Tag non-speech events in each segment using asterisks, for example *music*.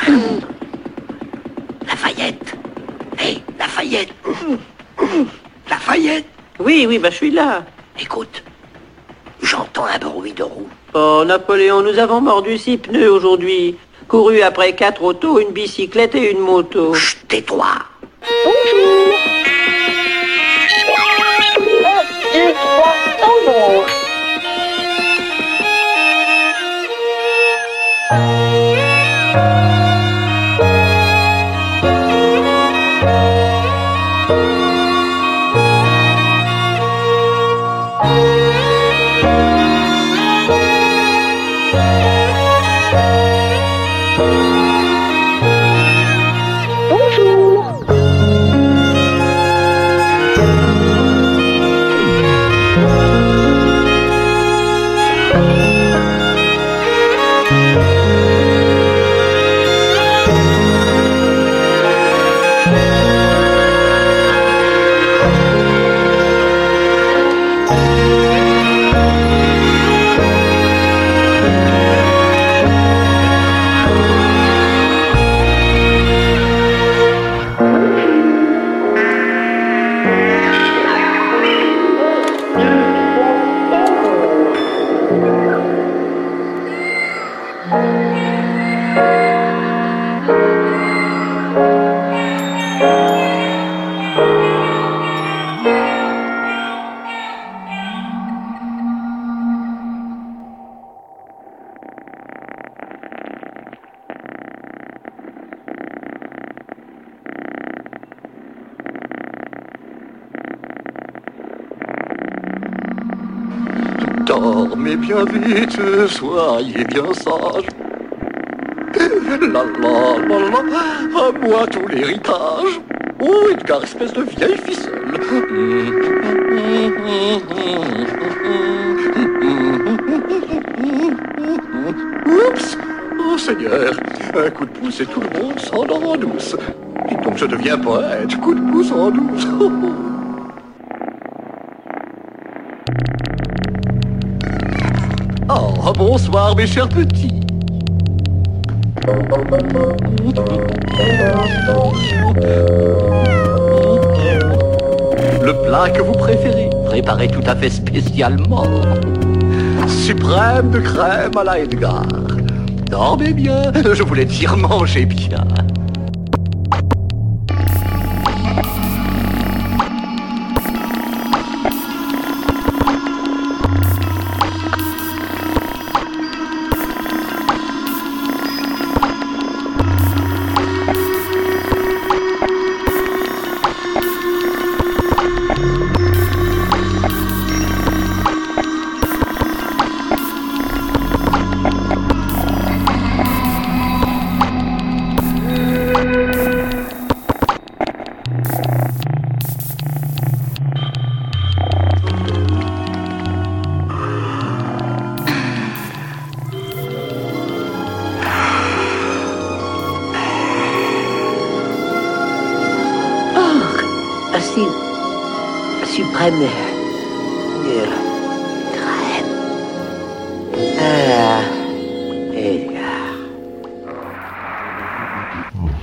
*coughs* Lafayette Hé, Lafayette Lafayette Oui, oui, bah je suis là. Écoute, j'entends un bruit de roue. Oh, Napoléon, nous avons mordu six pneus aujourd'hui. Couru après quatre autos, une bicyclette et une moto. Chut, tais-toi Bonjour. Un, deux, trois, Dormez bien vite, soyez bien sages. La la la la, à moi tout l'héritage. Oh, Edgar, espèce de vieille ficelle. Oups Oh Seigneur, un coup de pouce et tout le monde s'endort en douce. Dites donc, je deviens poète, coup de pouce en douce. *laughs* Oh, bonsoir mes chers petits. Le plat que vous préférez, préparé tout à fait spécialement. Suprême de crème à la Edgar. Dormez bien, je voulais dire mangez bien.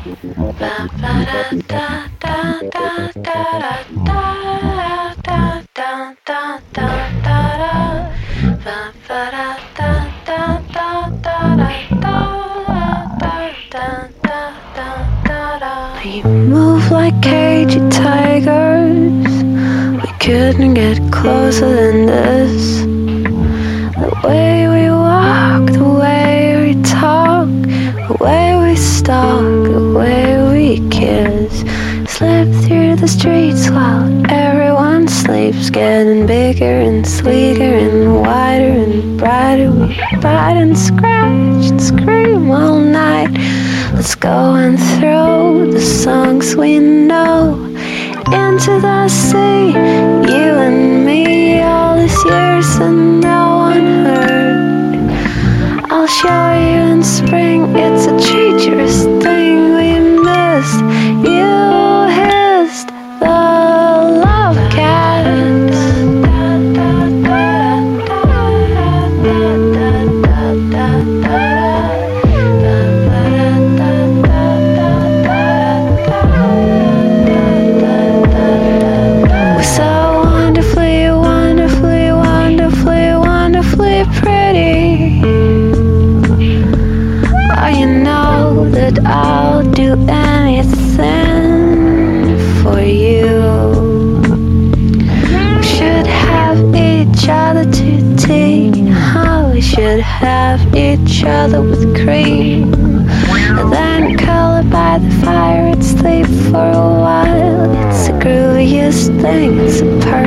We move like cagey tigers. We couldn't get closer than this. The way we the way we kiss. Slip through the streets while everyone sleeps, getting bigger and sleeker and wider and brighter. We bite and scratch and scream all night. Let's go and throw the songs we know into the sea. You and me, all these years and no one heard. I'll show you in spring, it's a thanks, perfect.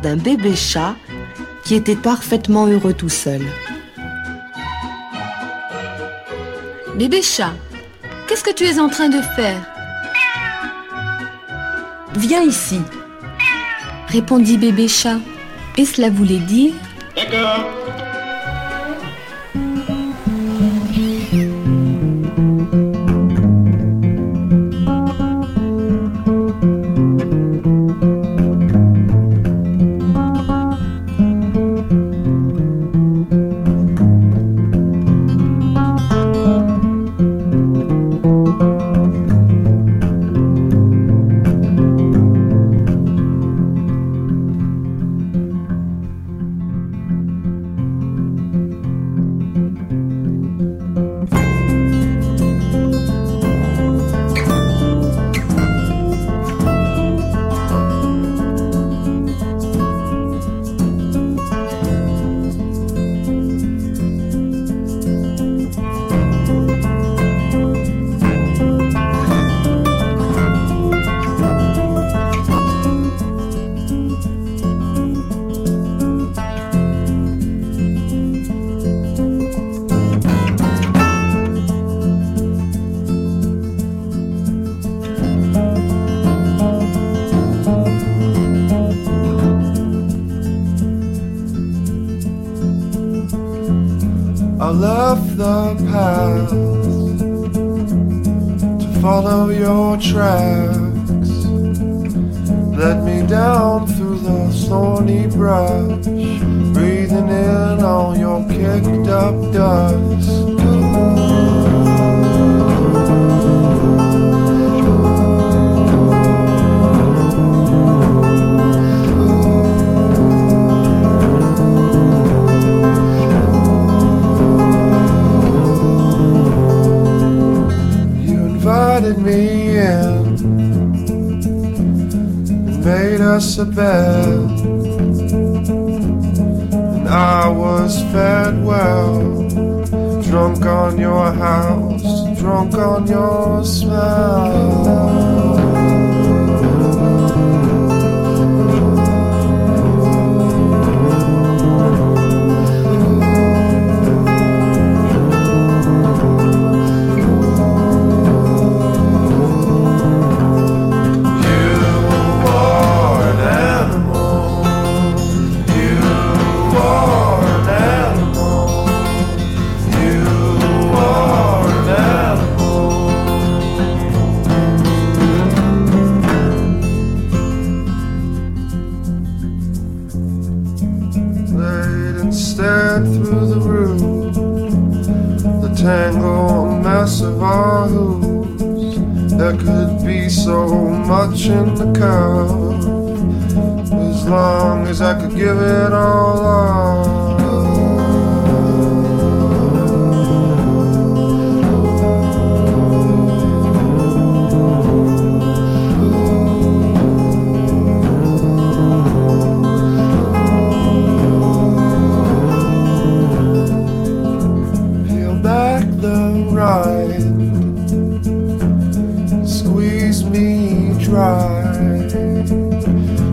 d'un bébé chat qui était parfaitement heureux tout seul. Bébé chat, qu'est-ce que tu es en train de faire? Viens ici, répondit bébé chat. Et cela voulait dire... to follow your tracks. Led me down through the thorny brush, breathing in all your kicked up dust. Me in made us a bed. And I was fed well, drunk on your house, drunk on your smell. There could be so much in the cup, as long as I could give it all up.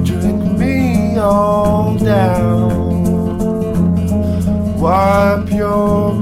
Drink me all down. Wipe your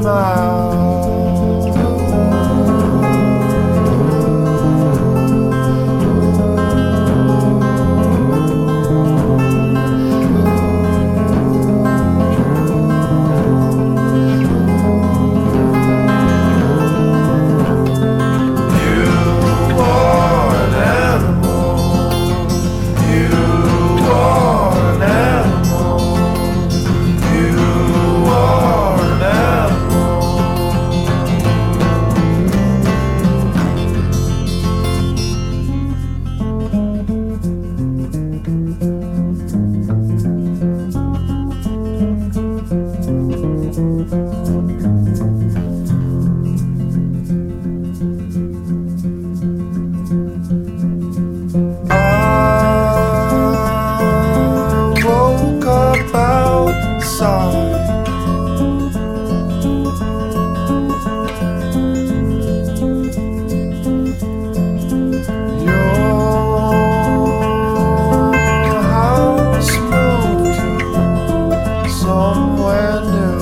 somewhere new.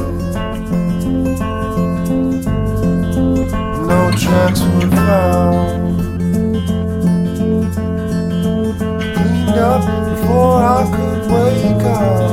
No tracks were found. Cleaned up before I could wake up.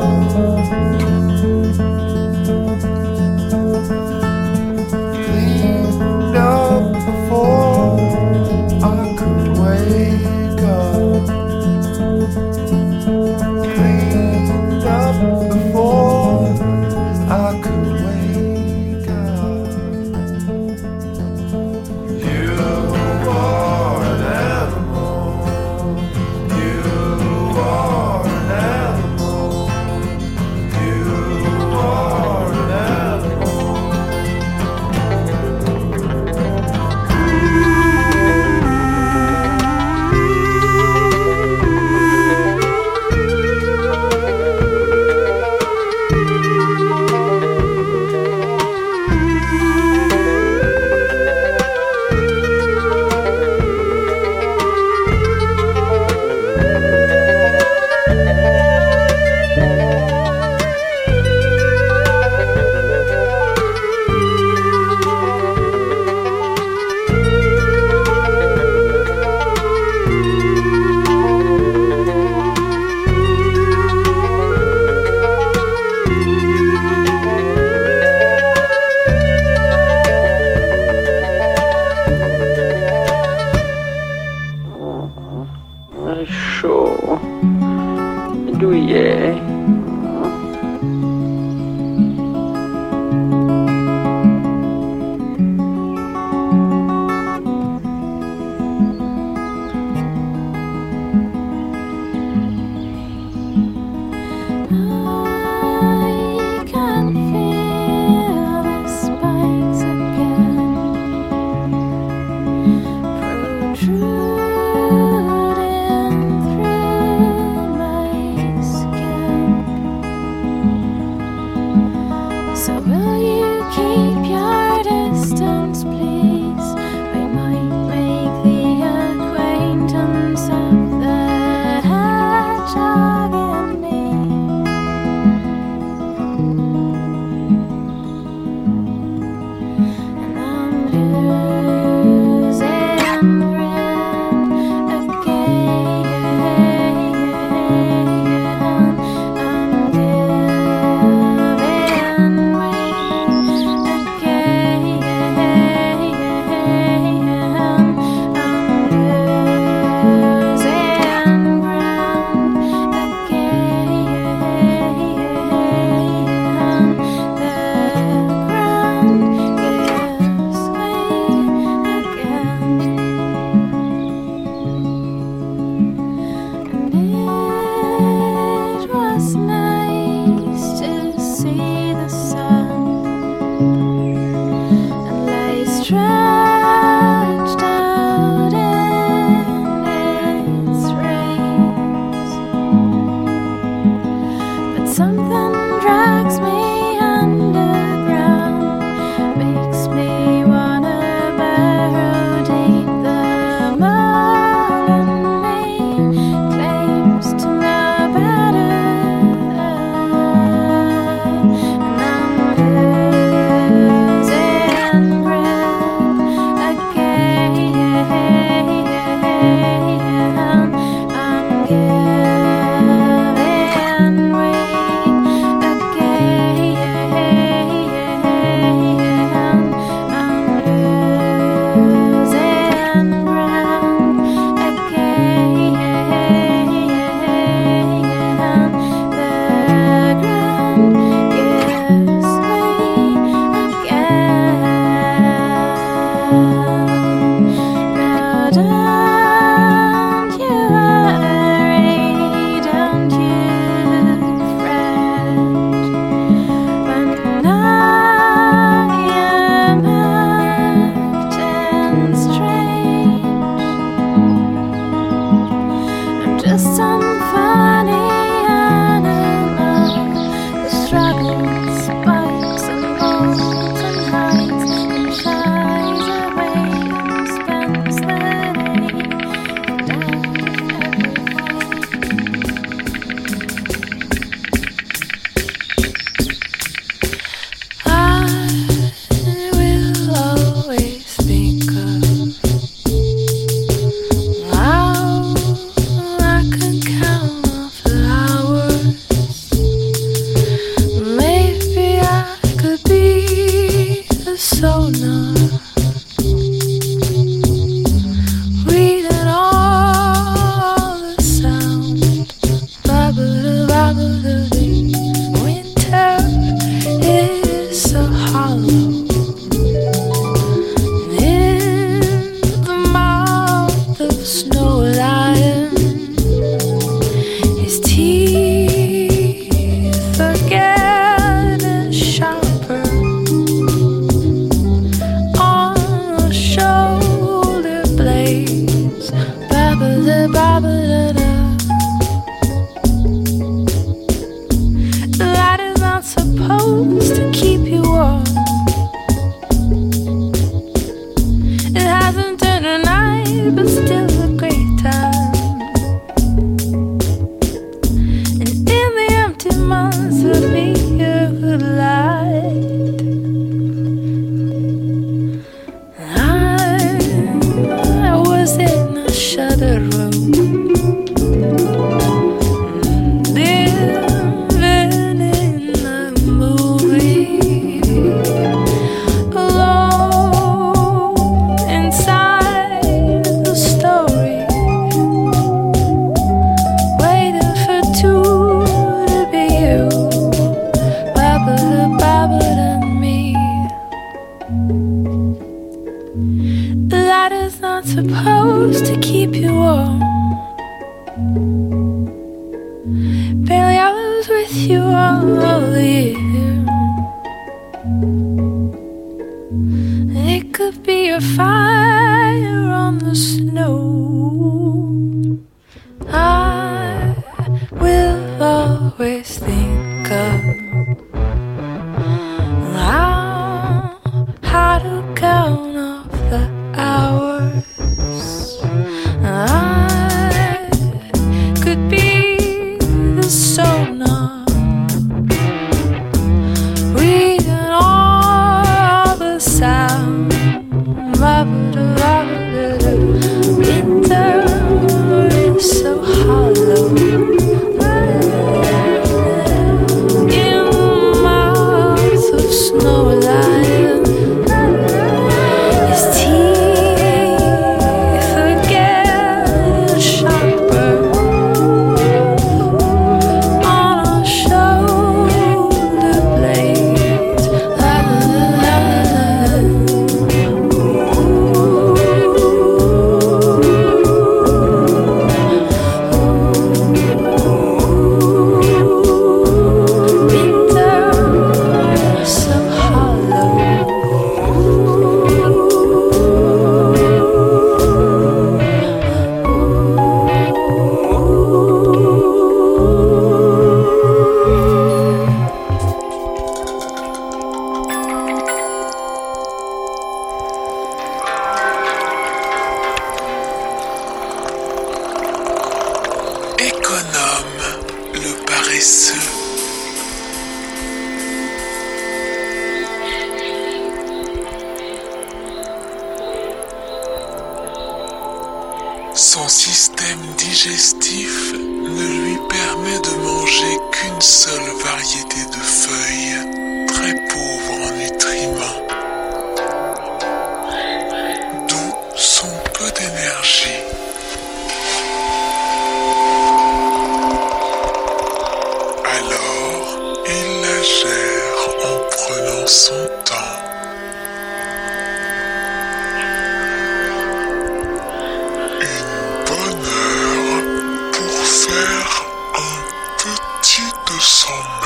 Un petit 200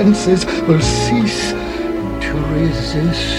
senses will cease to resist.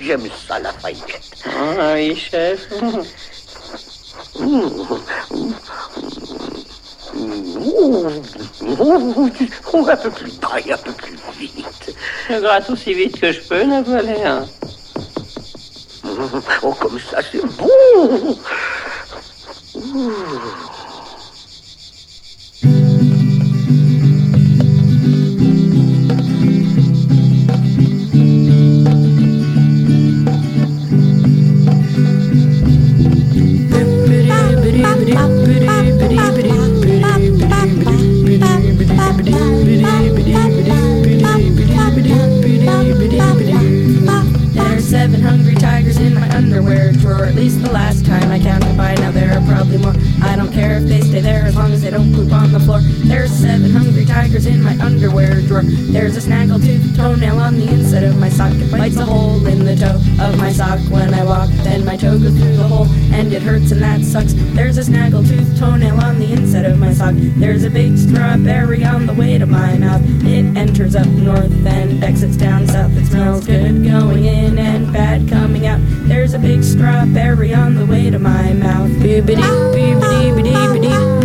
J'aime ça, la paillette. Ah oui, chef. Un peu plus bas et un peu plus vite. Je gratte aussi vite que je peux, Napoléon. Mmh, Oh, comme ça, c'est bon. なるほど。In my underwear drawer. There's a snaggletooth toenail on the inside of my sock. It bites a hole in the toe of my sock when I walk. Then my toe goes through the hole and it hurts and that sucks. There's a snaggletooth toenail on the inside of my sock. There's a big strawberry on the way to my mouth. It enters up north and exits down south. It smells good going in and bad coming out. There's a big strawberry on the way to my mouth. Beebity, beebity, beebity,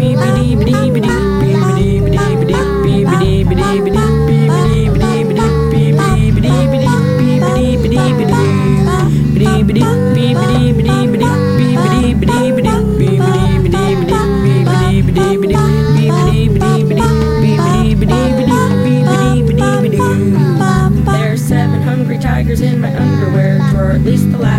in my underwear drawer. At least the last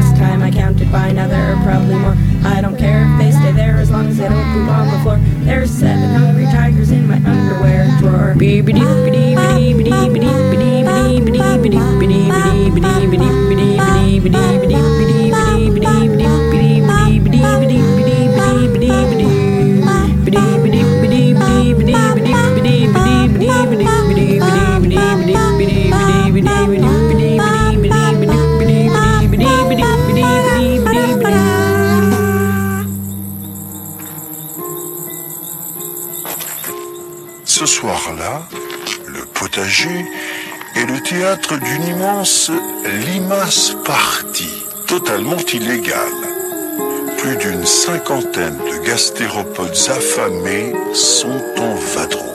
immense limace party, totalement illégale. Plus d'une cinquantaine de gastéropodes affamés sont en vadrouille.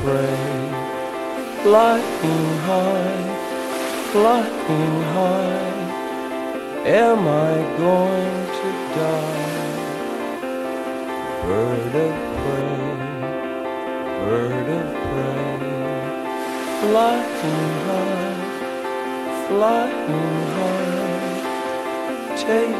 Prey, flying high, flying high. Am I going to die? Bird of prey, bird of prey, flying high, flying high. Take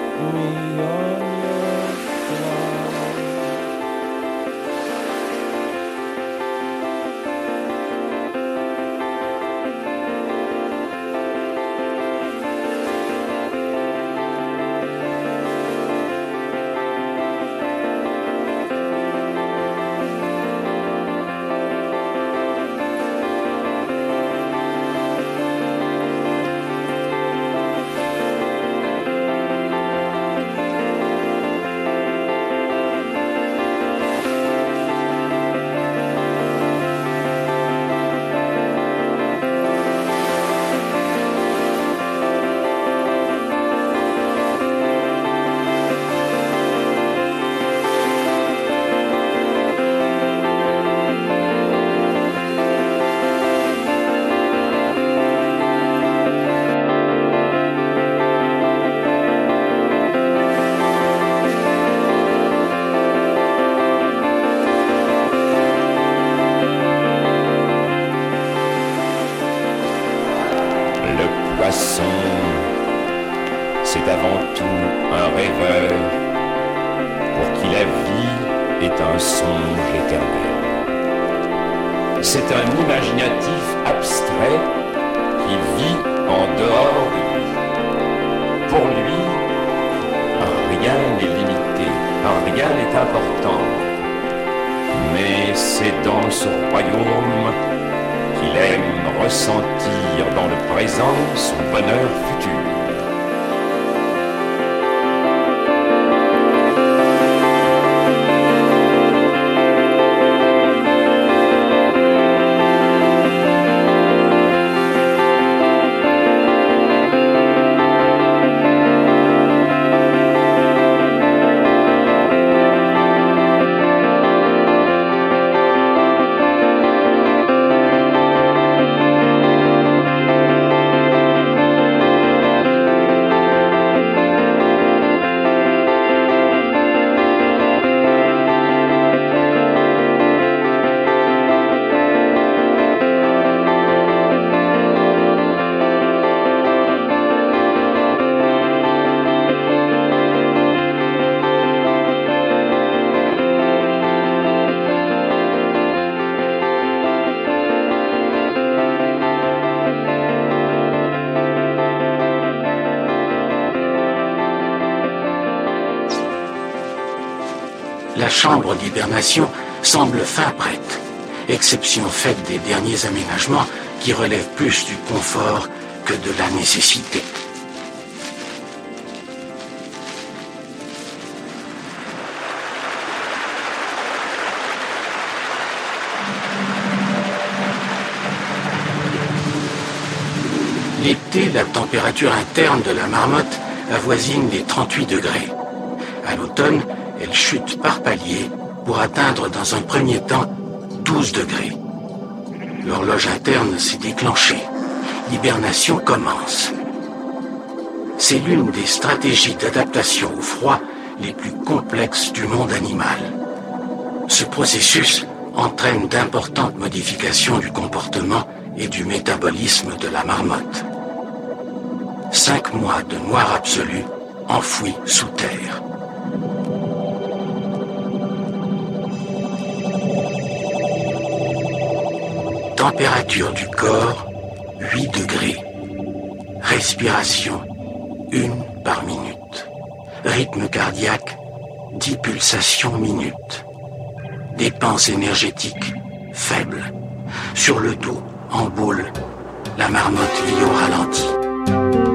la chambre d'hibernation semble fin prête, exception faite des derniers aménagements qui relèvent plus du confort que de la nécessité. L'été, la température interne de la marmotte avoisine les 38 degrés. À l'automne, elle chute par palier pour atteindre dans un premier temps 12 degrés. L'horloge interne s'est déclenchée. L'hibernation commence. C'est l'une des stratégies d'adaptation au froid les plus complexes du monde animal. Ce processus entraîne d'importantes modifications du comportement et du métabolisme de la marmotte. Cinq mois de noir absolu enfouis sous terre. Température du corps 8 degrés. Respiration 1 par minute. Rythme cardiaque 10 pulsations minutes. Dépenses énergétiques faibles. Sur le dos, en boule, la marmotte vit au ralenti.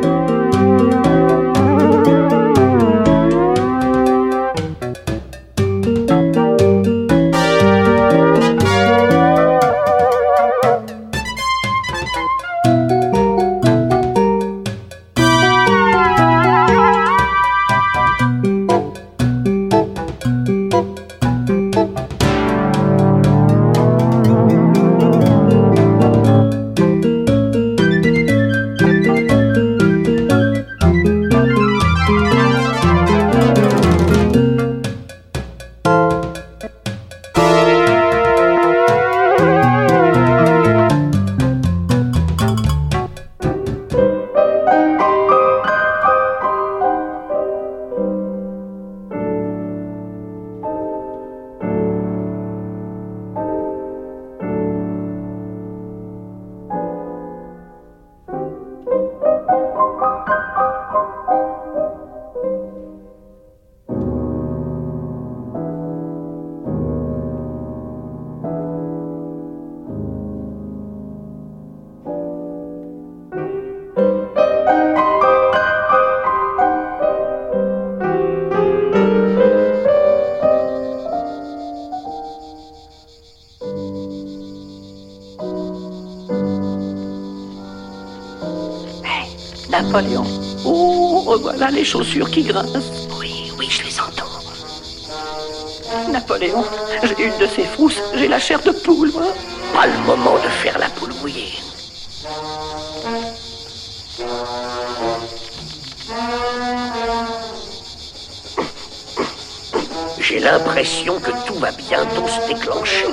Napoléon. Oh, revoilà les chaussures qui grincent. Oui, oui, je les entends. Napoléon, j'ai une de ces frousses, j'ai la chair de poule, moi. Pas le moment de faire la poule mouillée. J'ai l'impression que tout va bientôt se déclencher.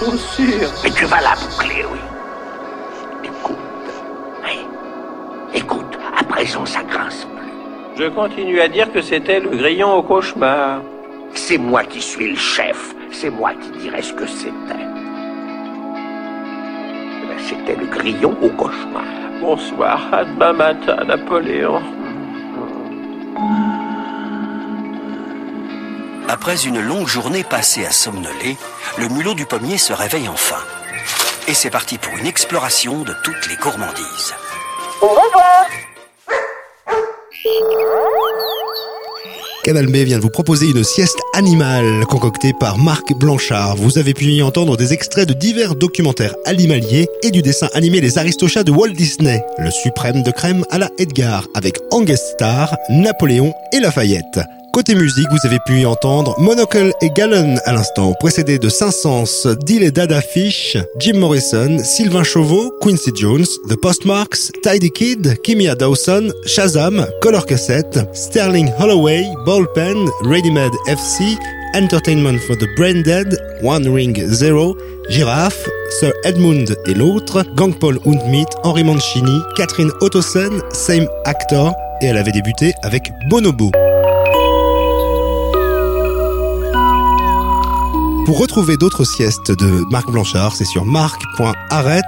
Mais tu vas la boucler, oui. Écoute. Oui. Écoute, à présent, ça grince plus. Je continue à dire que c'était le grillon au cauchemar. C'est moi qui suis le chef. C'est moi qui dirais ce que c'était. Eh ben, C'était le grillon au cauchemar. Bonsoir, à demain matin, Napoléon. Après une longue journée passée à somnoler, le mulot du pommier se réveille enfin. Et c'est parti pour une exploration de toutes les gourmandises. Au revoir. Canal B vient de vous proposer une sieste animale concoctée par Marc Blanchard. Vous avez pu y entendre des extraits de divers documentaires animaliers et du dessin animé Les Aristochats de Walt Disney, le suprême de crème à la Edgar, avec en guest star Napoléon et Lafayette. Côté musique, vous avez pu y entendre Monocle et Gallon à l'instant, précédé de Saint-Saëns, Dill et Dada Fish, Jim Morrison, Sylvain Chauveau, Quincy Jones, The Postmarks, Tidy Kid, Kimia Dawson, Shazam, Color Cassette, Sterling Holloway, Ballpen, Ready Made FC, Entertainment for the Brain Dead, One Ring Zero, Giraffe, Sir Edmund et l'autre, Gangpol und Meat, Henri Mancini, Catherine Ottosen, Same Actor, et elle avait débuté avec Bonobo. Pour retrouver d'autres siestes de Marc Blanchard, c'est sur marc.arrête,